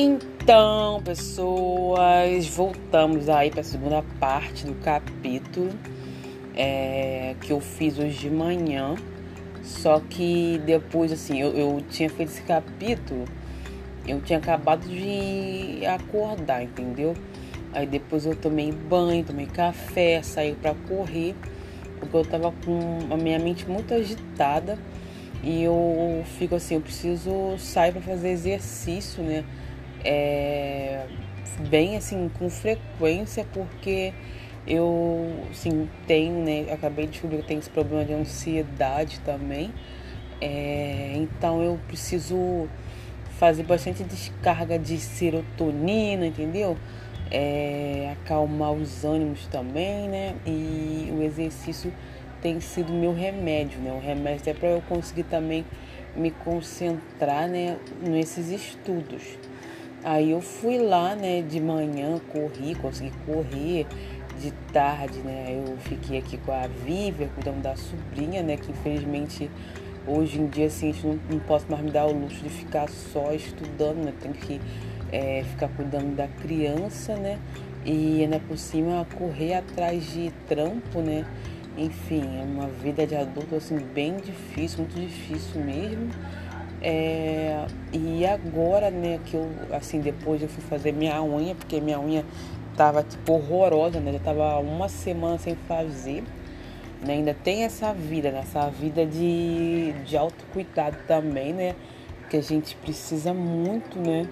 Então, pessoas, voltamos aí para a segunda parte do capítulo é, que eu fiz hoje de manhã. Só que depois, assim, eu, eu tinha feito esse capítulo, eu tinha acabado de acordar, entendeu? Aí depois eu tomei banho, tomei café, saí para correr, porque eu tava com a minha mente muito agitada e eu fico assim, eu preciso sair para fazer exercício, né? É, bem assim, com frequência, porque eu sim tenho, né? Acabei de descobrir que tenho esse problema de ansiedade também. É, então eu preciso fazer bastante descarga de serotonina, entendeu? É, acalmar os ânimos também, né? E o exercício tem sido meu remédio, né? O remédio até para eu conseguir também me concentrar, né, nesses estudos. Aí eu fui lá, né, de manhã, corri, consegui correr, de tarde, né, eu fiquei aqui com a Vívia, cuidando da sobrinha, né, que infelizmente hoje em dia, assim, a não, não posso mais me dar o luxo de ficar só estudando, né, tenho que é, ficar cuidando da criança, né, e ainda por cima correr atrás de trampo, né, enfim, é uma vida de adulto assim bem difícil, muito difícil mesmo. É, e agora, né, que eu, assim, depois eu fui fazer minha unha, porque minha unha tava, tipo, horrorosa, né, já tava uma semana sem fazer, né, ainda tem essa vida, né, essa vida de, de autocuidado também, né, que a gente precisa muito, né,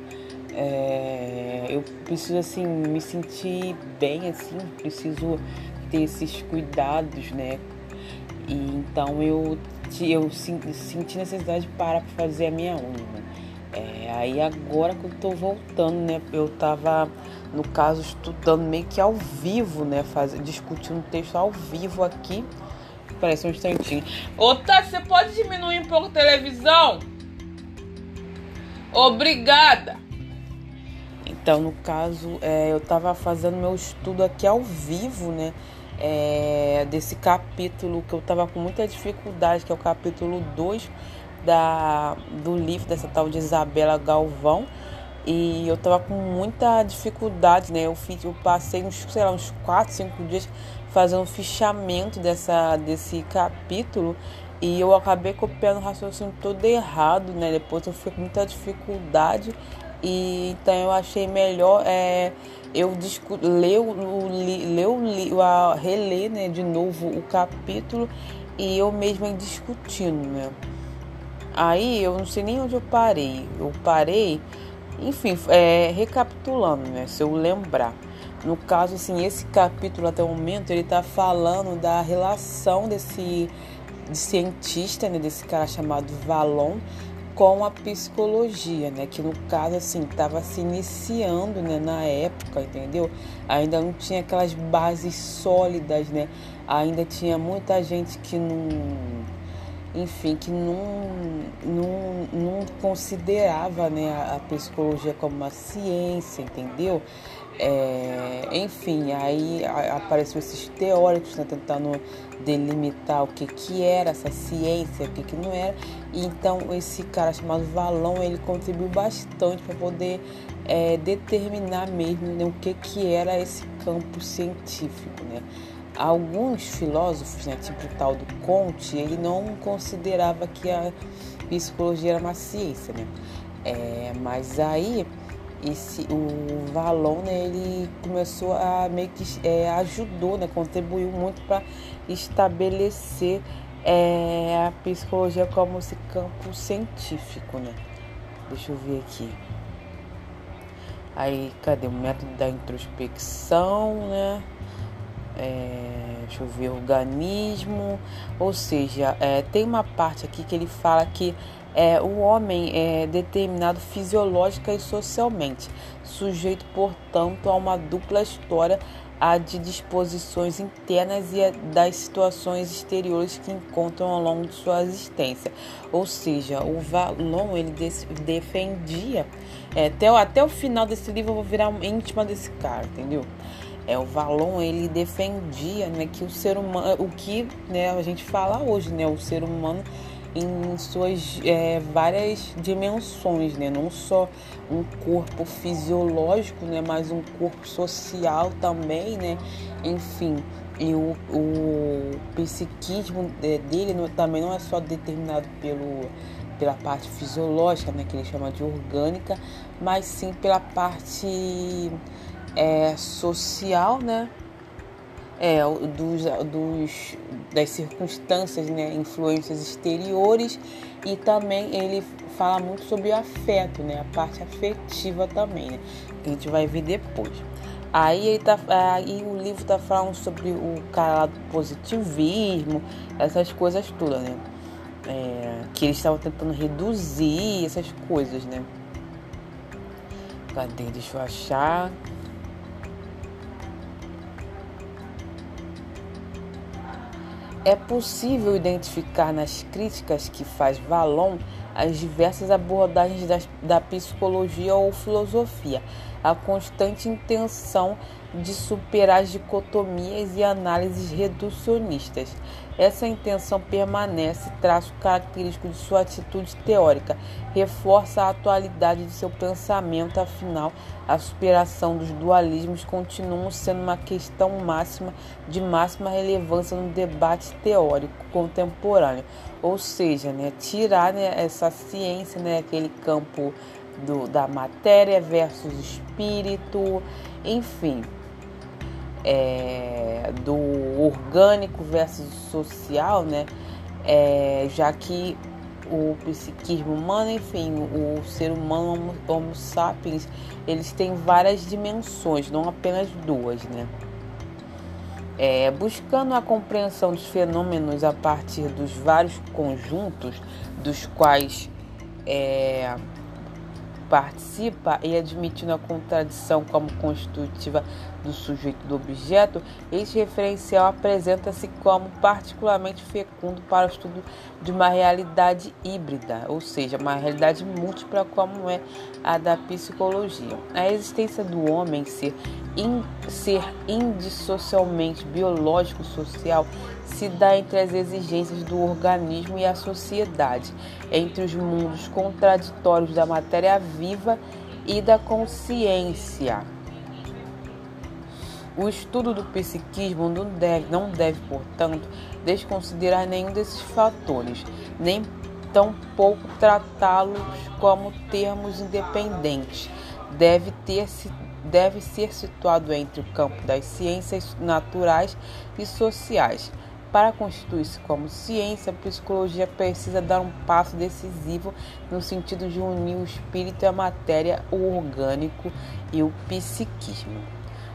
é, eu preciso, assim, me sentir bem, assim, preciso ter esses cuidados, né? E então eu, eu senti necessidade de parar para fazer a minha unha. É, aí agora que eu tô voltando, né? Eu tava, no caso, estudando meio que ao vivo, né? Faz, discutindo texto ao vivo aqui. Parece um instantinho. Ô, Tati, você pode diminuir um pouco a televisão? Obrigada! Então, no caso, é, eu tava fazendo meu estudo aqui ao vivo, né? É, desse capítulo que eu estava com muita dificuldade, que é o capítulo 2 da, do livro dessa tal de Isabela Galvão. E eu estava com muita dificuldade, né? Eu, fiz, eu passei uns, sei lá, uns 4, 5 dias fazendo um fichamento dessa, desse capítulo e eu acabei copiando o raciocínio todo errado, né? Depois eu fiquei com muita dificuldade e então eu achei melhor é, eu ler o, a, reler né, de novo o capítulo e eu mesma discutindo, né? Aí eu não sei nem onde eu parei. Eu parei, enfim, é, recapitulando, né? Se eu lembrar. No caso, assim, esse capítulo até o momento ele tá falando da relação desse de cientista, né, desse cara chamado Valon, com a psicologia, né? Que no caso, assim, estava se iniciando, né? Na época, entendeu? Ainda não tinha aquelas bases sólidas, né? Ainda tinha muita gente que não, enfim, que não, não, não considerava, né? A, psicologia como uma ciência, entendeu? É, enfim, aí apareceu esses teóricos né, tentando delimitar o que, que era essa ciência, o que, que não era. E então esse cara chamado Valão ele contribuiu bastante para poder é, determinar mesmo né, o que, que era esse campo científico. Né? Alguns filósofos, né, tipo o tal do Conte, ele não considerava que a psicologia era uma ciência, né? É, mas aí esse, o Valon, né, ele começou a meio que é, ajudou, né, contribuiu muito para estabelecer é, a psicologia como esse campo científico, né? Deixa eu ver aqui. Aí, cadê o método da introspecção, né? É, deixa eu ver, organismo. Ou seja, é, tem uma parte aqui que ele fala que é, o homem é determinado fisiológica e socialmente, sujeito, portanto, a uma dupla história a de disposições internas e das situações exteriores que encontram ao longo de sua existência. Ou seja, o Valon ele defendia é, até, até o final desse livro eu vou virar íntima desse cara, entendeu? É, o Valon ele defendia né, que o ser humano, o que né, a gente fala hoje, né, o ser humano em suas é, várias dimensões, né? Não só um corpo fisiológico, né? Mas um corpo social também, né? Enfim, e o, o psiquismo dele também não é só determinado pelo, pela parte fisiológica, né? Que ele chama de orgânica, mas sim pela parte é, social, né? É, dos, dos, das circunstâncias, né, influências exteriores e também ele fala muito sobre o afeto, né, a parte afetiva também, né, que a gente vai ver depois. Aí, ele tá, aí o livro tá falando sobre o cara do positivismo, essas coisas todas, né? É, que eles estavam tentando reduzir essas coisas, né? Cadê? Deixa eu achar. É possível identificar nas críticas que faz Valon as diversas abordagens da, da psicologia ou filosofia, a constante intenção de superar as dicotomias e análises reducionistas. Essa intenção permanece, traço característico de sua atitude teórica, reforça a atualidade de seu pensamento, afinal, a superação dos dualismos continua sendo uma questão máxima de máxima relevância no debate teórico contemporâneo. Ou seja, né, tirar né, essa ciência, né, aquele campo do, da matéria versus espírito, enfim, é, do orgânico versus social, né? É, já que o psiquismo humano, enfim, o ser humano, Homo sapiens, eles têm várias dimensões, não apenas duas, né? É, buscando a compreensão dos fenômenos a partir dos vários conjuntos dos quais é, participa e admitindo a contradição como constitutiva do sujeito do objeto, este referencial apresenta-se como particularmente fecundo para o estudo de uma realidade híbrida, ou seja, uma realidade múltipla como é a da psicologia. A existência do homem ser, in, ser indissocialmente biológico-social se dá entre as exigências do organismo e a sociedade, entre os mundos contraditórios da matéria viva e da consciência. O estudo do psiquismo não deve, não deve, portanto, desconsiderar nenhum desses fatores, nem tampouco tratá-los como termos independentes. Deve, ter, deve ser situado entre o campo das ciências naturais e sociais. Para constituir-se como ciência, a psicologia precisa dar um passo decisivo no sentido de unir o espírito e a matéria, o orgânico e o psiquismo.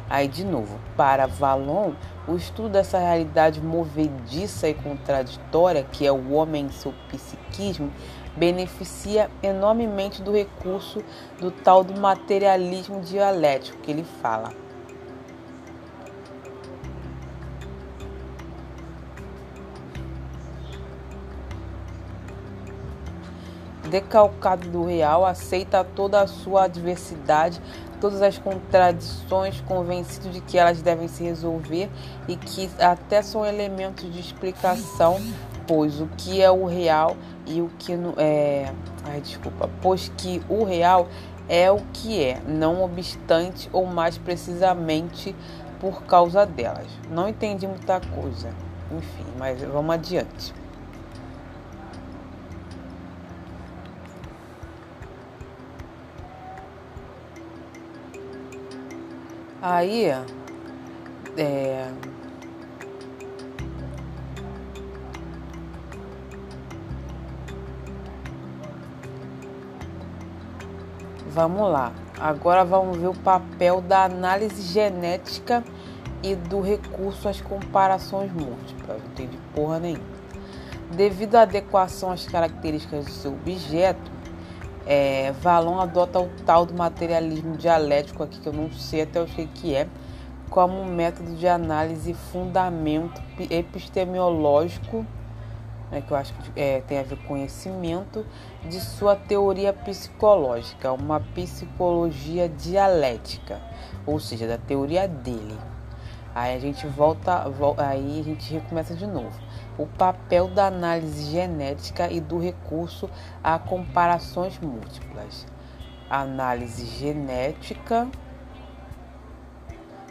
Aí, de novo, para Valon, o estudo dessa realidade movediça e contraditória, que é o homem e seu psiquismo, beneficia enormemente do recurso do tal do materialismo dialético que ele fala. decalcado do real, aceita toda a sua adversidade, todas as contradições, convencido de que elas devem se resolver e que até são elementos de explicação, pois o que é o real e o que não é, ai, desculpa, pois que o real é o que é, não obstante ou mais precisamente por causa delas. Não entendi muita coisa. Enfim, mas vamos adiante. Aí, é, Vamos lá. Agora vamos ver o papel da análise genética e do recurso às comparações múltiplas. Não entendi porra nenhuma. Devido à adequação às características do seu objeto, é, Valon adota o tal do materialismo dialético aqui, que eu não sei até o que é, como um método de análise fundamento epistemológico, né, que eu acho que é, tem a ver com conhecimento, de sua teoria psicológica, uma psicologia dialética, ou seja, da teoria dele. Aí a gente volta, aí a gente recomeça de novo. O papel da análise genética e do recurso a comparações múltiplas. Análise genética,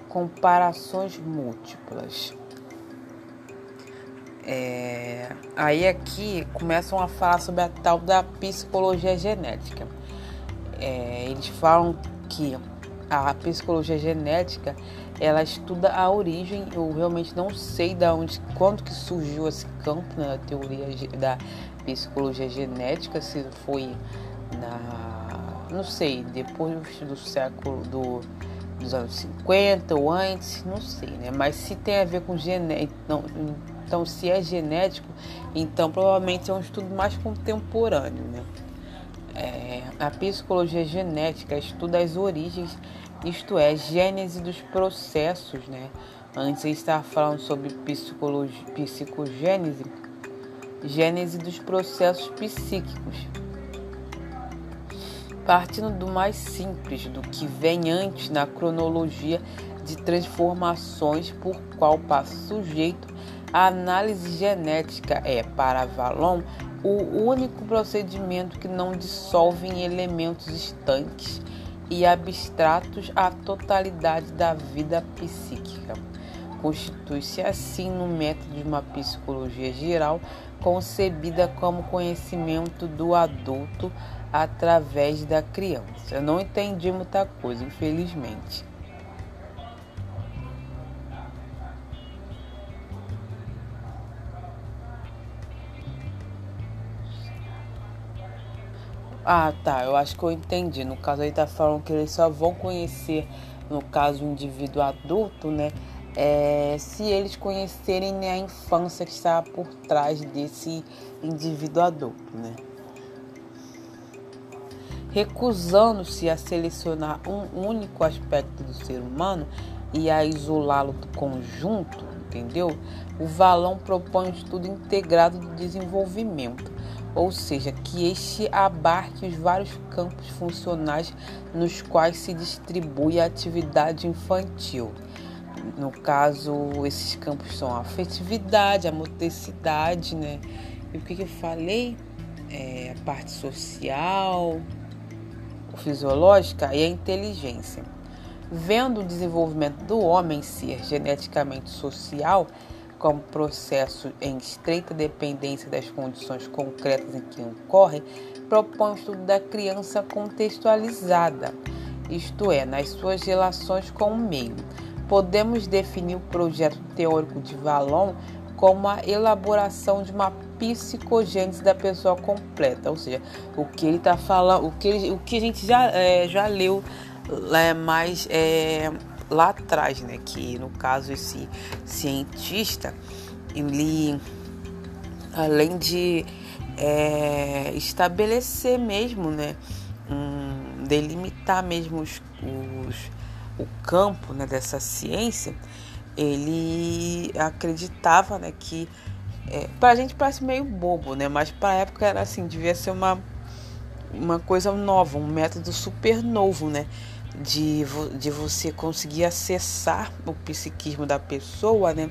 comparações múltiplas. É, aí aqui começam a falar sobre a tal da psicologia genética. É, eles falam que a psicologia genética ela estuda a origem. Eu realmente não sei da onde, quando que surgiu esse campo na né, teoria da psicologia genética, se foi na, não sei, depois do século do, dos anos 50 ou antes, não sei, né? Mas se tem a ver com genética, então, então se é genético, então provavelmente é um estudo mais contemporâneo, né? É, a psicologia genética estuda as origens isto é, gênese dos processos, né? Antes gente estava falando sobre psicologia, psicogênese, gênese dos processos psíquicos. Partindo do mais simples, do que vem antes na cronologia de transformações por qual passa o sujeito, a análise genética é, para Valon, o único procedimento que não dissolve em elementos estanques e abstratos à totalidade da vida psíquica. Constitui-se assim no método de uma psicologia geral concebida como conhecimento do adulto através da criança. Eu não entendi muita coisa, infelizmente. Ah, tá. Eu acho que eu entendi. No caso, aí tá falando que eles só vão conhecer, no caso, o indivíduo adulto, né? É, se eles conhecerem né, a infância que está por trás desse indivíduo adulto, né? Recusando-se a selecionar um único aspecto do ser humano e a isolá-lo do conjunto, entendeu? O Valão propõe um estudo integrado do desenvolvimento ou seja, que este abarque os vários campos funcionais nos quais se distribui a atividade infantil. No caso, esses campos são a afetividade, a motricidade, né? E o que, eu falei? É, a parte social, fisiológica e a inteligência. Vendo o desenvolvimento do homem ser geneticamente social, como processo em estreita dependência das condições concretas em que ocorre, propõe o estudo da criança contextualizada, isto é, nas suas relações com o meio. Podemos definir o projeto teórico de Vallon como a elaboração de uma psicogênese da pessoa completa, ou seja, o que ele está falando, o que, ele, o que a gente já, é, já leu é, mais é, lá atrás, né? Que no caso esse cientista, ele além de é, estabelecer mesmo, né? Um, delimitar mesmo os, os, o campo né, dessa ciência, ele acreditava né, que é, para a gente parece meio bobo, né? Mas para a época era assim, devia ser uma, uma coisa nova, um método super novo, né? De, de você conseguir acessar o psiquismo da pessoa, né?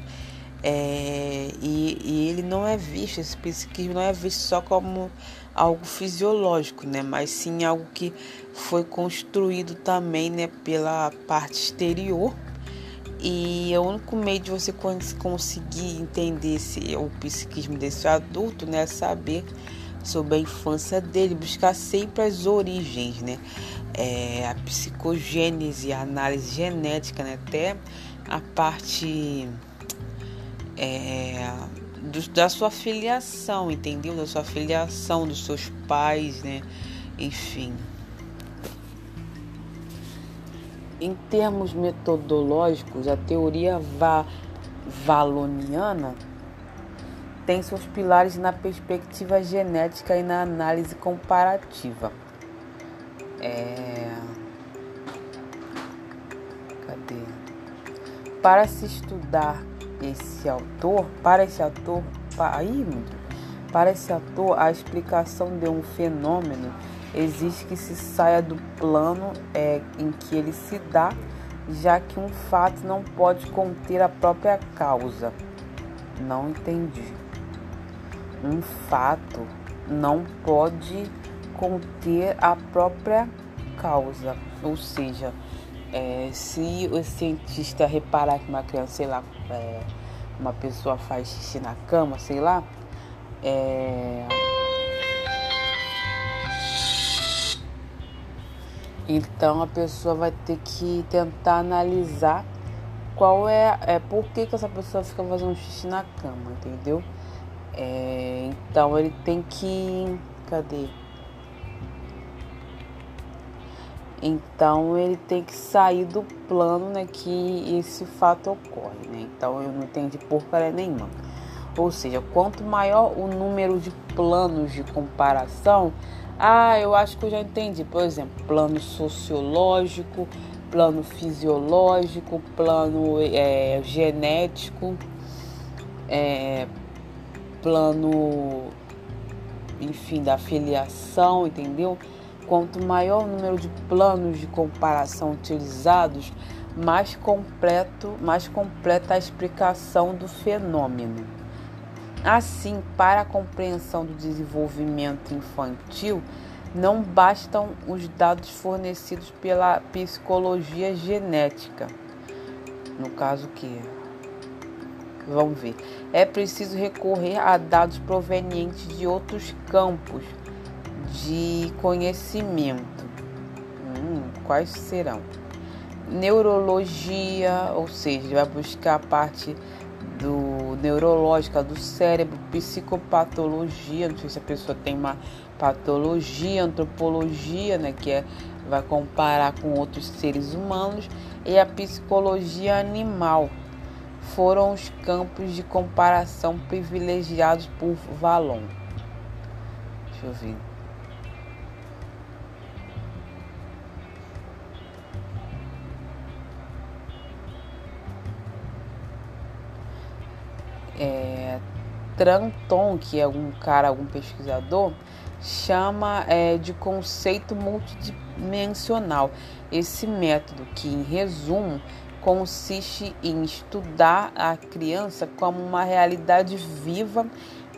É, e, e, ele não é visto, esse psiquismo não é visto só como algo fisiológico, né? Mas sim algo que foi construído também, né? Pela parte exterior. E o único meio de você conseguir entender esse, o psiquismo desse adulto, né? É saber sobre a infância dele, buscar sempre as origens, né? É, a psicogênese, a análise genética, né? Até a parte é, do, da sua filiação, entendeu? Da sua filiação, dos seus pais, né? Enfim. Em termos metodológicos, a teoria va valoniana tem seus pilares na perspectiva genética e na análise comparativa. É... Cadê? Para se estudar esse autor, para esse autor, para, para esse autor, a explicação de um fenômeno exige que se saia do plano é, em que ele se dá já que um fato não pode conter a própria causa. Não entendi. Um fato não pode conter a própria causa, ou seja, é, se o cientista reparar que uma criança, sei lá, é, uma pessoa faz xixi na cama, sei lá, é, Então a pessoa vai ter que tentar analisar qual é, é por que, que essa pessoa fica fazendo xixi na cama, entendeu? É, então ele tem que. Cadê? Então ele tem que sair do plano né, que esse fato ocorre. Né? Então eu não entendi porcaria nenhuma. Ou seja, quanto maior o número de planos de comparação, ah, eu acho que eu já entendi. Por exemplo, plano sociológico, plano fisiológico, plano é, genético, é, plano, enfim, da filiação, entendeu? Quanto maior o número de planos de comparação utilizados, mais completo, mais completa a explicação do fenômeno. Assim, para a compreensão do desenvolvimento infantil, não bastam os dados fornecidos pela psicologia genética. No caso que vamos ver, é preciso recorrer a dados provenientes de outros campos de conhecimento. Hum, quais serão? Neurologia, ou seja, vai buscar a parte do neurológica do cérebro, psicopatologia, não sei se a pessoa tem uma patologia, antropologia, né, que é vai comparar com outros seres humanos, e a psicologia animal. Foram os campos de comparação privilegiados por Valon. Deixa eu ver. Tranton, que é um cara, algum pesquisador, chama é, de conceito multidimensional. Esse método, que em resumo consiste em estudar a criança como uma realidade viva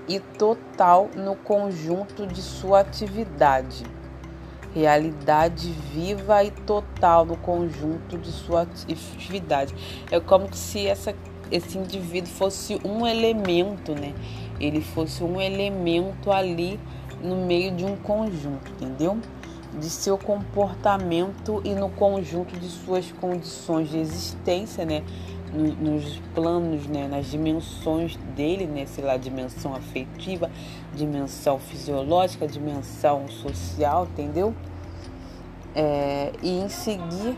e total no conjunto de sua atividade. Realidade viva e total no conjunto de sua atividade. É como se essa esse indivíduo fosse um elemento, né? Ele fosse um elemento ali no meio de um conjunto, entendeu? De seu comportamento e no conjunto de suas condições de existência, né? Nos planos, né? Nas dimensões dele, né? Sei lá, dimensão afetiva, dimensão fisiológica, dimensão social, entendeu? É, e em seguir,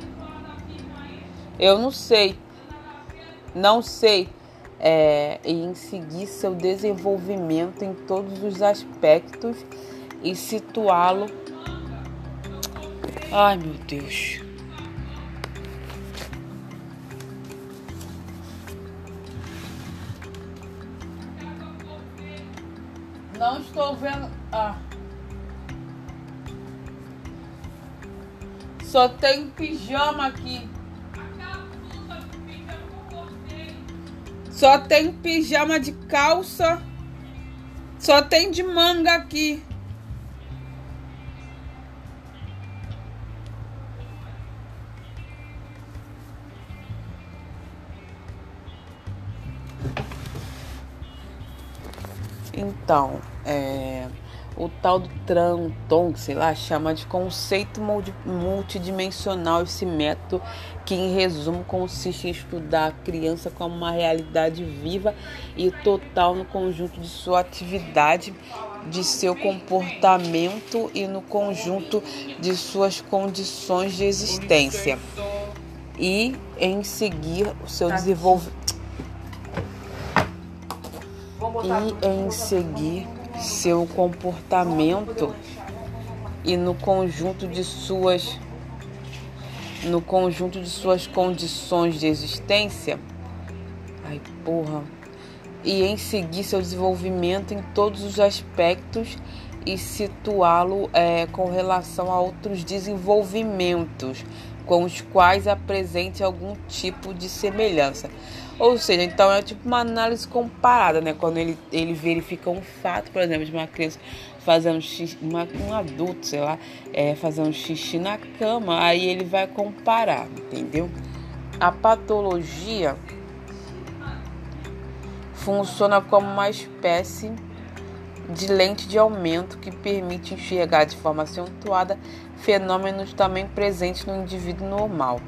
eu não sei não sei, é, em seguir seu desenvolvimento em todos os aspectos e situá-lo. Ai meu Deus. Não estou vendo. Ah. Só tem pijama aqui. Só tem pijama de calça. Só tem de manga aqui. Então, é o tal do Tranton, sei lá, chama de conceito multidimensional esse método que em resumo consiste em estudar a criança como uma realidade viva e total no conjunto de sua atividade, de seu comportamento e no conjunto de suas condições de existência. E em seguir o seu desenvolvimento e em seguir seu comportamento e no conjunto de suas no conjunto de suas condições de existência. Ai, porra. E em seguir seu desenvolvimento em todos os aspectos e situá-lo é, com relação a outros desenvolvimentos com os quais apresente algum tipo de semelhança. Ou seja, então é tipo uma análise comparada, né? Quando ele, ele verifica um fato, por exemplo, de uma criança fazendo xixi, uma, um adulto, sei lá, é, fazendo xixi na cama, aí ele vai comparar, entendeu? A patologia funciona como uma espécie de lente de aumento que permite enxergar de forma acentuada fenômenos também presentes no indivíduo normal,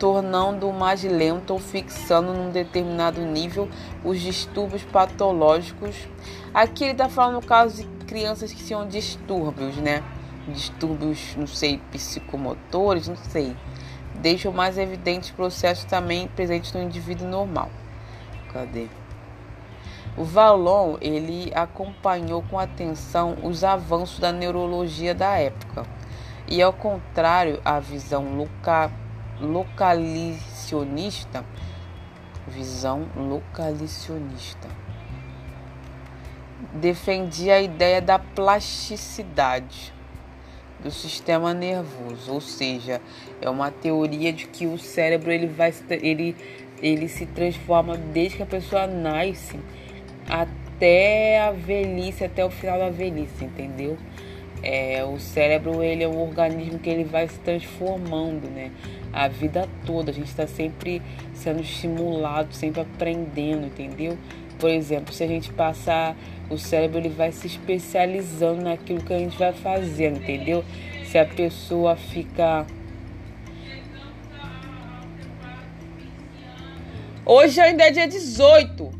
tornando-o mais lento ou fixando num determinado nível os distúrbios patológicos. Aqui ele está falando no caso de crianças que tinham distúrbios, né? Distúrbios, não sei, psicomotores, não sei. Deixam mais evidentes processos também presentes no indivíduo normal. Cadê? O Vallon ele acompanhou com atenção os avanços da neurologia da época e, ao contrário à visão loca, localicionista, visão localicionista, defendia a ideia da plasticidade do sistema nervoso, ou seja, é uma teoria de que o cérebro ele vai ele ele se transforma desde que a pessoa nasce até a velhice, até o final da velhice, entendeu? É, o cérebro ele é um organismo que ele vai se transformando, né? A vida toda a gente está sempre sendo estimulado, sempre aprendendo, entendeu? Por exemplo, se a gente passar o cérebro ele vai se especializando naquilo que a gente vai fazendo, entendeu? Se a pessoa fica Hoje ainda é dia 18.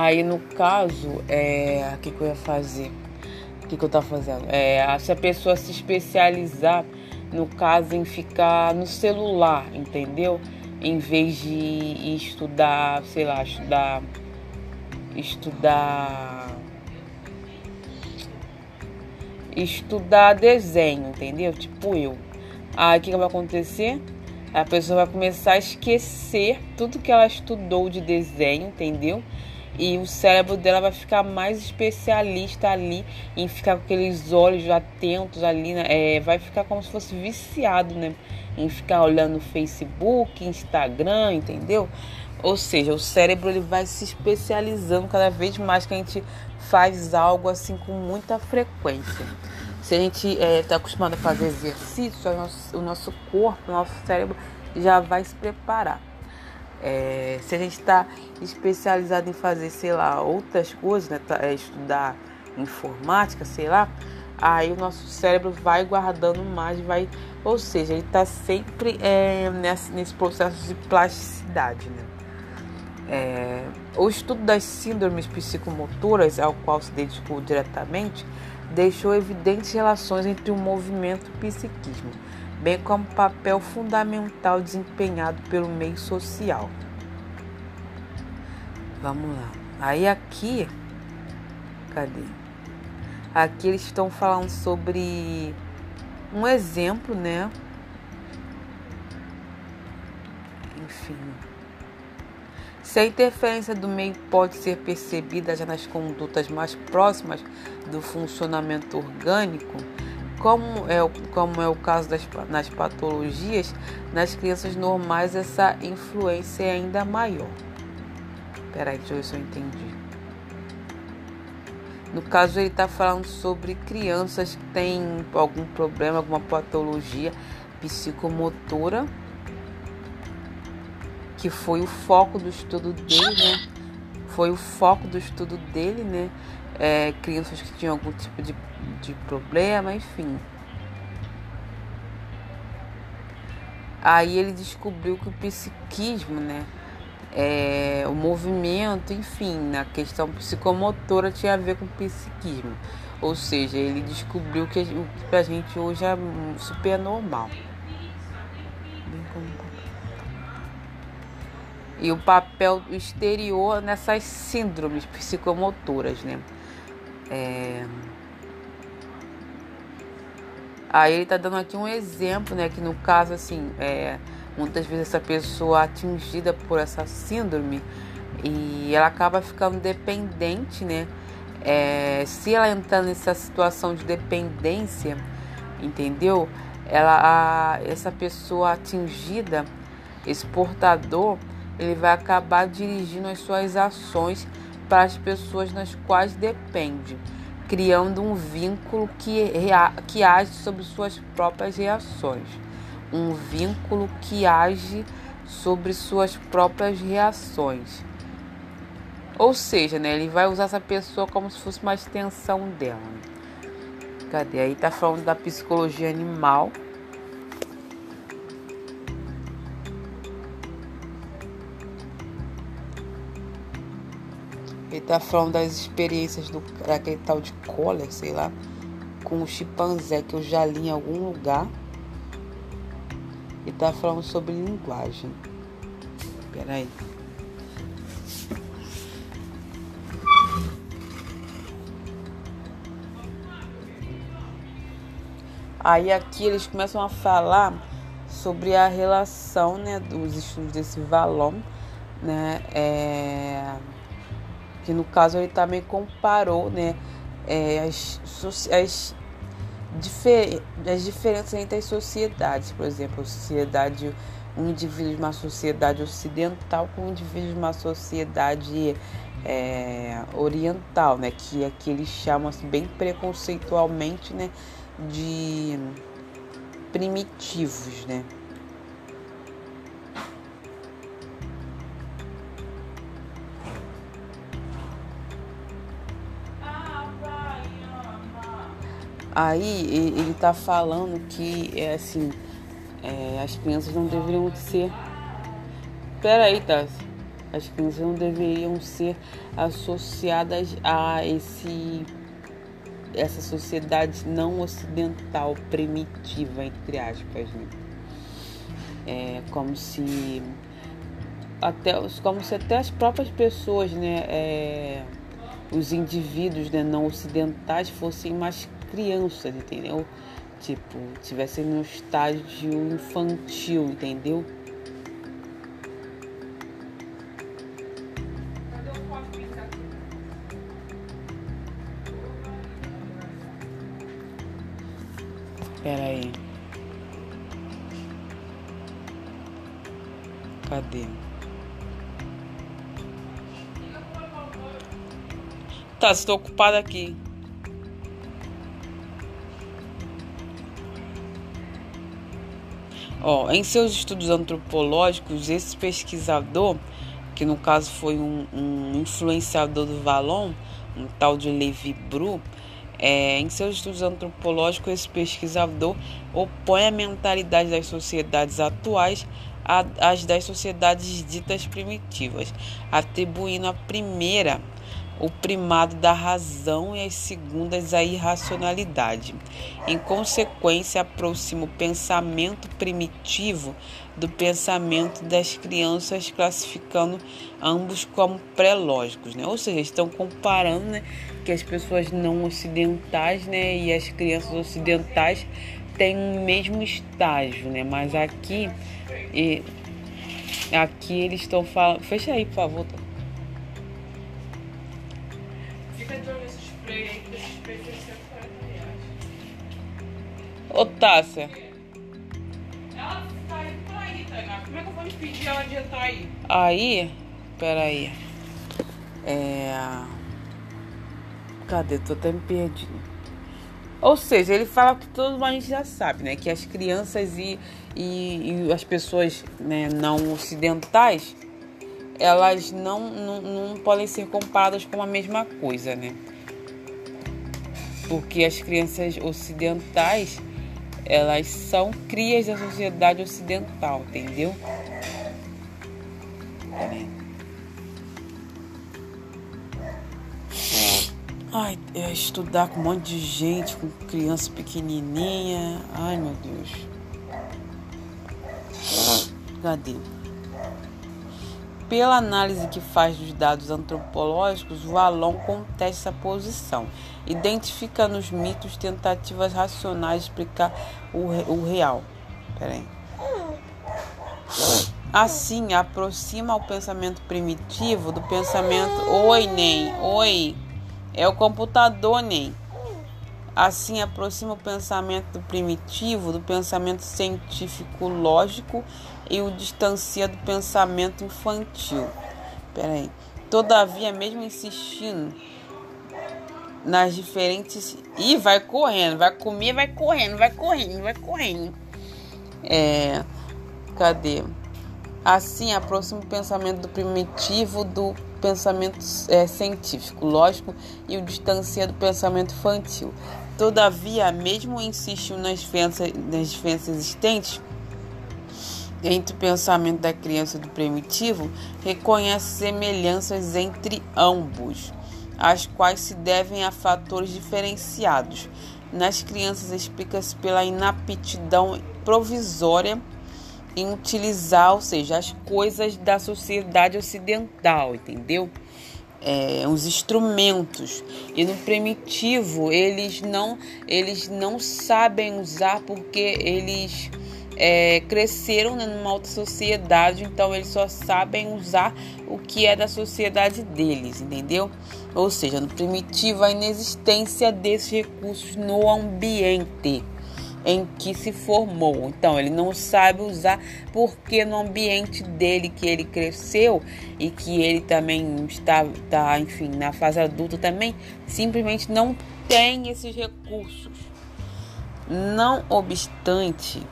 Aí no caso, é, o que, que eu ia fazer? O que, que eu tava fazendo? É, se a pessoa se especializar, no caso, em ficar no celular, entendeu? Em vez de estudar, sei lá, estudar. Estudar. Estudar desenho, entendeu? Tipo eu. Aí o que, que vai acontecer? A pessoa vai começar a esquecer tudo que ela estudou de desenho, entendeu? E o cérebro dela vai ficar mais especialista ali em ficar com aqueles olhos atentos ali, né? é, vai ficar como se fosse viciado, né? Em ficar olhando Facebook, Instagram, entendeu? Ou seja, o cérebro ele vai se especializando cada vez mais que a gente faz algo assim com muita frequência. Se a gente está é, tá acostumado a fazer exercício, o nosso, o nosso corpo, o nosso cérebro já vai se preparar. É, se a gente está especializado em fazer, sei lá, outras coisas, né, tá, é, estudar informática, sei lá, aí o nosso cérebro vai guardando mais, vai, ou seja, ele está sempre é, nesse, nesse processo de plasticidade, né? É, o estudo das síndromes psicomotoras, ao qual se dedicou diretamente, deixou evidentes relações entre o movimento e o psiquismo bem como papel fundamental desempenhado pelo meio social. Vamos lá. Aí aqui, cadê? Aqui eles estão falando sobre um exemplo, né? Enfim. Se a interferência do meio pode ser percebida já nas condutas mais próximas do funcionamento orgânico, como é, como é o caso das, nas patologias, nas crianças normais essa influência é ainda maior. Peraí, deixa eu ver se eu entendi. No caso, ele está falando sobre crianças que têm algum problema, alguma patologia psicomotora, que foi o foco do estudo dele, né? Foi o foco do estudo dele, né? É, crianças que tinham algum tipo de de problema, enfim. Aí ele descobriu que o psiquismo, né? É, o movimento, enfim, na questão psicomotora tinha a ver com o psiquismo. Ou seja, ele descobriu que o que pra gente hoje é super normal. E o papel exterior nessas síndromes psicomotoras, né? É... Aí ele está dando aqui um exemplo, né? Que no caso, assim, é, muitas vezes essa pessoa atingida por essa síndrome e ela acaba ficando dependente, né? É, se ela entrar nessa situação de dependência, entendeu? Ela, a, essa pessoa atingida, esse portador, ele vai acabar dirigindo as suas ações para as pessoas nas quais depende, criando um vínculo que, que age sobre suas próprias reações. Um vínculo que age sobre suas próprias reações. Ou seja, né, ele vai usar essa pessoa como se fosse uma extensão dela. Cadê? Aí tá falando da psicologia animal. Tá falando das experiências do daquele tal de Kohler, sei lá, com o chimpanzé que eu já li em algum lugar. Ele tá falando sobre linguagem. Peraí. Aí aqui eles começam a falar sobre a relação né, dos estudos desse Valon, né? É, que no caso ele também comparou né, é, as, as, difer, as diferenças entre as sociedades, por exemplo, a sociedade, um indivíduo de uma sociedade ocidental com um indivíduo de uma sociedade é, oriental, né, que aqui eles chamam assim, bem preconceitualmente, né, de primitivos, né? Aí ele está falando que é assim, é, as crianças não deveriam ser. Pera aí, tá? As crianças não deveriam ser associadas a esse essa sociedade não ocidental primitiva entre aspas né? é como se até como se até as próprias pessoas né é, os indivíduos né, não ocidentais fossem mais crianças entendeu tipo tivessem no estágio infantil entendeu Pera aí. Cadê? Tá, estou ocupada aqui. Ó, em seus estudos antropológicos, esse pesquisador, que no caso foi um, um influenciador do Valon, um tal de Levi Bru, é, em seus estudos antropológicos, esse pesquisador opõe a mentalidade das sociedades atuais às das sociedades ditas primitivas, atribuindo a primeira o primado da razão e as segundas a irracionalidade. Em consequência, aproxima o pensamento primitivo do pensamento das crianças, classificando ambos como pré-lógicos, né? Ou seja, estão comparando né, que as pessoas não ocidentais né, e as crianças ocidentais têm o mesmo estágio, né? Mas aqui, e, aqui eles estão falando. Fecha aí, por favor. Ô, Tássia. Ela tá indo por aí, Tainá. Como é que eu vou impedir ela de entrar aí? Aí, peraí. É. Cadê? Tô até me perdendo. Ou seja, ele fala que todo mundo já sabe, né? Que as crianças e, e, e as pessoas né, não ocidentais, elas não, não, não podem ser comparadas com a mesma coisa, né? Porque as crianças ocidentais, elas são crias da sociedade ocidental, entendeu? Ai, é estudar com um monte de gente, com criança pequenininha. Ai, meu Deus. Cadê? Pela análise que faz dos dados antropológicos, Valon contesta essa posição, identifica nos mitos tentativas racionais de explicar o, o real. Peraí. Assim, aproxima o pensamento primitivo do pensamento. Oi, nem. Oi. É o computador, nem. Assim, aproxima o pensamento primitivo do pensamento científico-lógico e o distancia do pensamento infantil. Peraí. Todavia, mesmo insistindo nas diferentes. Ih, vai correndo, vai comer, vai correndo, vai correndo, vai correndo. É. Cadê? Assim, aproxima o pensamento do primitivo do pensamento é, científico, lógico, e o distancia do pensamento infantil. Todavia, mesmo insistindo nas diferenças, nas diferenças existentes entre o pensamento da criança e do primitivo, reconhece semelhanças entre ambos, as quais se devem a fatores diferenciados. Nas crianças, explica-se pela inaptidão provisória em utilizar, ou seja, as coisas da sociedade ocidental, entendeu? É, os instrumentos. E no primitivo eles não eles não sabem usar porque eles é, cresceram né, numa outra sociedade então eles só sabem usar o que é da sociedade deles entendeu? Ou seja no primitivo a inexistência desses recursos no ambiente em que se formou. Então, ele não sabe usar porque no ambiente dele que ele cresceu e que ele também está, está enfim, na fase adulta também, simplesmente não tem esses recursos. Não obstante,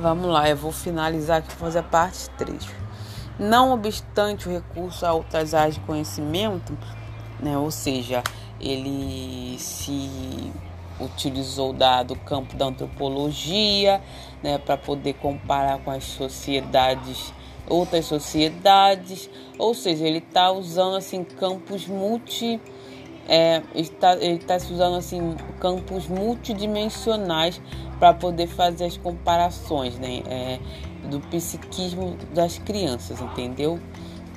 Vamos lá, eu vou finalizar aqui fazer a parte 3. Não obstante o recurso a outras áreas de conhecimento, né, ou seja, ele se utilizou da, do campo da antropologia né, para poder comparar com as sociedades, outras sociedades, ou seja, ele está usando assim campos multi é, está, ele está usando assim campos multidimensionais para poder fazer as comparações, né? É, do psiquismo das crianças, entendeu?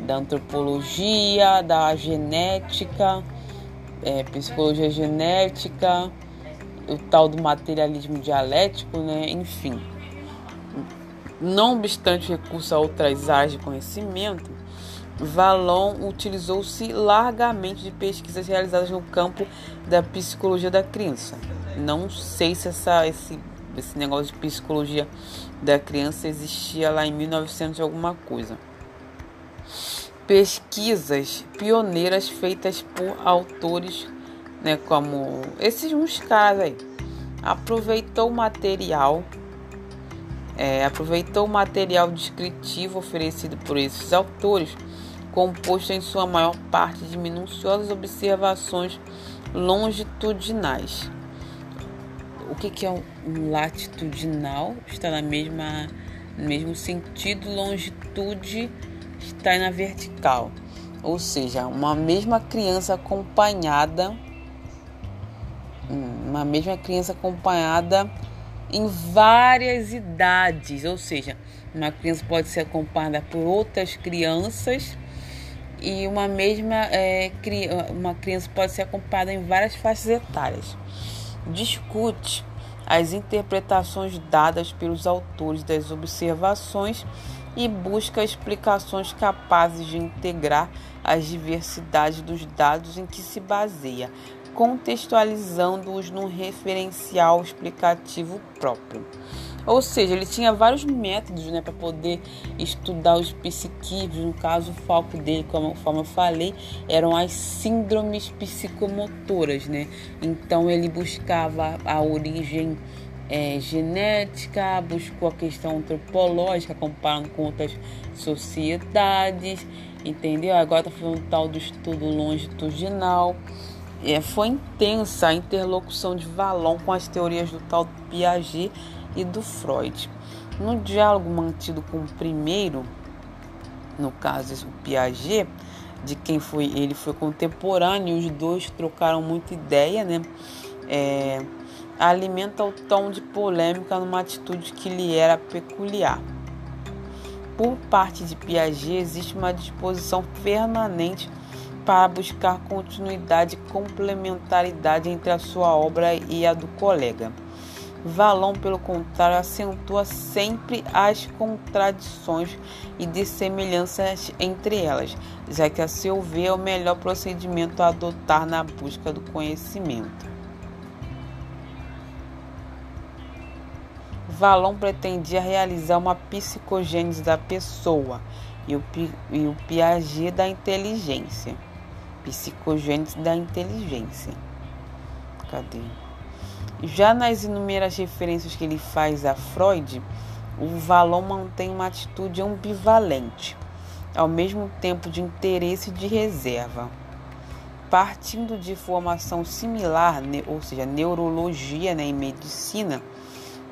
Da antropologia, da genética, é, psicologia genética, o tal do materialismo dialético, né? Enfim. Não obstante recurso a outras áreas de conhecimento, Valon utilizou-se largamente de pesquisas realizadas no campo da psicologia da criança. Não sei se essa, esse esse negócio de psicologia da criança existia lá em 1900 alguma coisa. Pesquisas pioneiras feitas por autores, né, como esses uns caras aí. Aproveitou o material, é, aproveitou o material descritivo oferecido por esses autores, composto em sua maior parte de minuciosas observações longitudinais o que, que é um latitudinal? Está na mesma, no mesmo sentido, longitude está na vertical. Ou seja, uma mesma criança acompanhada, uma mesma criança acompanhada em várias idades, ou seja, uma criança pode ser acompanhada por outras crianças e uma mesma é, uma criança pode ser acompanhada em várias faixas etárias discute as interpretações dadas pelos autores das observações e busca explicações capazes de integrar as diversidades dos dados em que se baseia, contextualizando-os num referencial explicativo próprio. Ou seja, ele tinha vários métodos né, para poder estudar os psiquismos. No caso, o foco dele, como, como eu falei, eram as síndromes psicomotoras. Né? Então, ele buscava a origem é, genética, buscou a questão antropológica, comparando com outras sociedades, entendeu? Agora está falando tal do estudo longitudinal. É, foi intensa a interlocução de Valon com as teorias do tal Piaget e do Freud. No diálogo mantido com o primeiro, no caso o Piaget, de quem foi ele foi contemporâneo, os dois trocaram muita ideia, né? É, alimenta o tom de polêmica numa atitude que lhe era peculiar. Por parte de Piaget existe uma disposição permanente para buscar continuidade e complementaridade entre a sua obra e a do colega. Valon, pelo contrário, acentua sempre as contradições e dissemelhanças entre elas, já que, a seu ver, é o melhor procedimento a adotar na busca do conhecimento. Valon pretendia realizar uma psicogênese da pessoa e o, e o Piaget da inteligência. Psicogênese da inteligência. Cadê? Já nas inúmeras referências que ele faz a Freud, o Valon mantém uma atitude ambivalente, ao mesmo tempo de interesse e de reserva. Partindo de formação similar, ou seja, neurologia né, e medicina,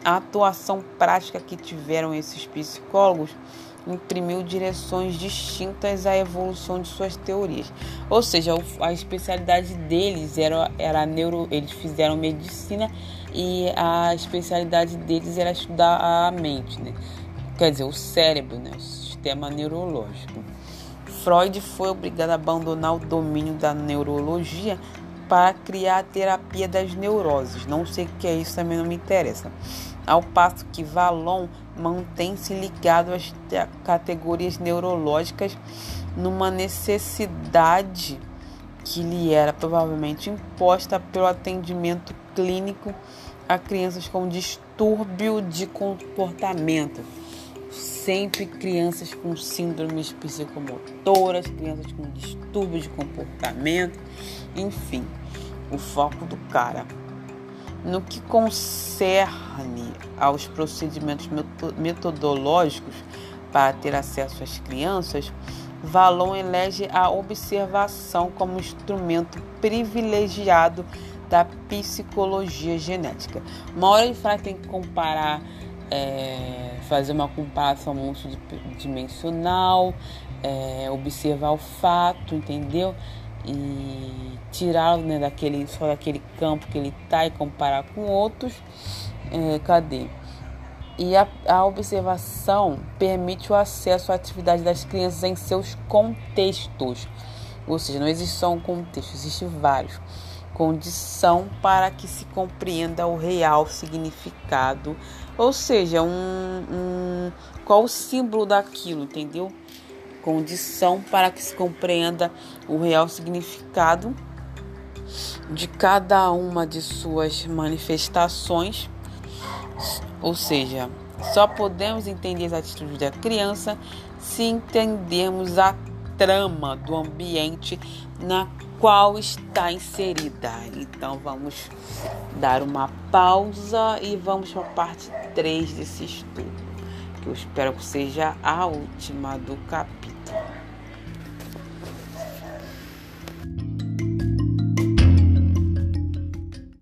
a atuação prática que tiveram esses psicólogos imprimiu direções distintas à evolução de suas teorias. Ou seja, a especialidade deles era, era neuro, eles fizeram medicina e a especialidade deles era estudar a mente, né? quer dizer, o cérebro, né? o sistema neurológico. Freud foi obrigado a abandonar o domínio da neurologia para criar a terapia das neuroses. Não sei o que é isso, também não me interessa ao passo que Valon mantém-se ligado às categorias neurológicas numa necessidade que lhe era provavelmente imposta pelo atendimento clínico a crianças com distúrbio de comportamento. Sempre crianças com síndromes psicomotoras, crianças com distúrbio de comportamento, enfim, o foco do cara. No que concerne aos procedimentos metodológicos para ter acesso às crianças, Valon elege a observação como instrumento privilegiado da psicologia genética. Uma hora ele fala que tem que comparar, é, fazer uma comparação multidimensional, é, observar o fato, entendeu? E tirá-lo né, daquele, só daquele campo que ele está e comparar com outros. É, cadê? E a, a observação permite o acesso à atividade das crianças em seus contextos. Ou seja, não existe só um contexto, existe vários. Condição para que se compreenda o real significado. Ou seja, um, um qual o símbolo daquilo, entendeu? Condição para que se compreenda o real significado de cada uma de suas manifestações, ou seja, só podemos entender as atitudes da criança se entendermos a trama do ambiente na qual está inserida. Então vamos dar uma pausa e vamos para a parte 3 desse estudo, que eu espero que seja a última do capítulo.